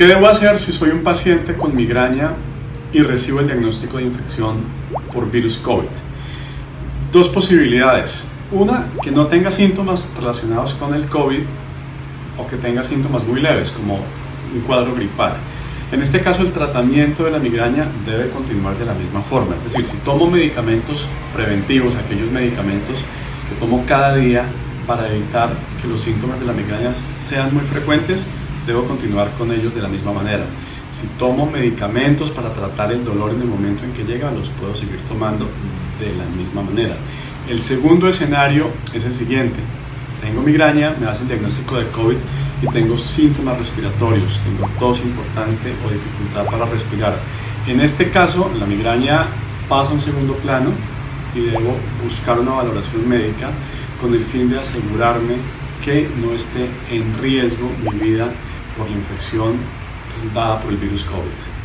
¿Qué debo hacer si soy un paciente con migraña y recibo el diagnóstico de infección por virus COVID? Dos posibilidades. Una, que no tenga síntomas relacionados con el COVID o que tenga síntomas muy leves, como un cuadro gripal. En este caso, el tratamiento de la migraña debe continuar de la misma forma. Es decir, si tomo medicamentos preventivos, aquellos medicamentos que tomo cada día para evitar que los síntomas de la migraña sean muy frecuentes, debo continuar con ellos de la misma manera. Si tomo medicamentos para tratar el dolor en el momento en que llega, los puedo seguir tomando de la misma manera. El segundo escenario es el siguiente. Tengo migraña, me hacen diagnóstico de COVID y tengo síntomas respiratorios, tengo tos importante o dificultad para respirar. En este caso, la migraña pasa a un segundo plano y debo buscar una valoración médica con el fin de asegurarme que no esté en riesgo mi vida por la infección dada por el virus COVID.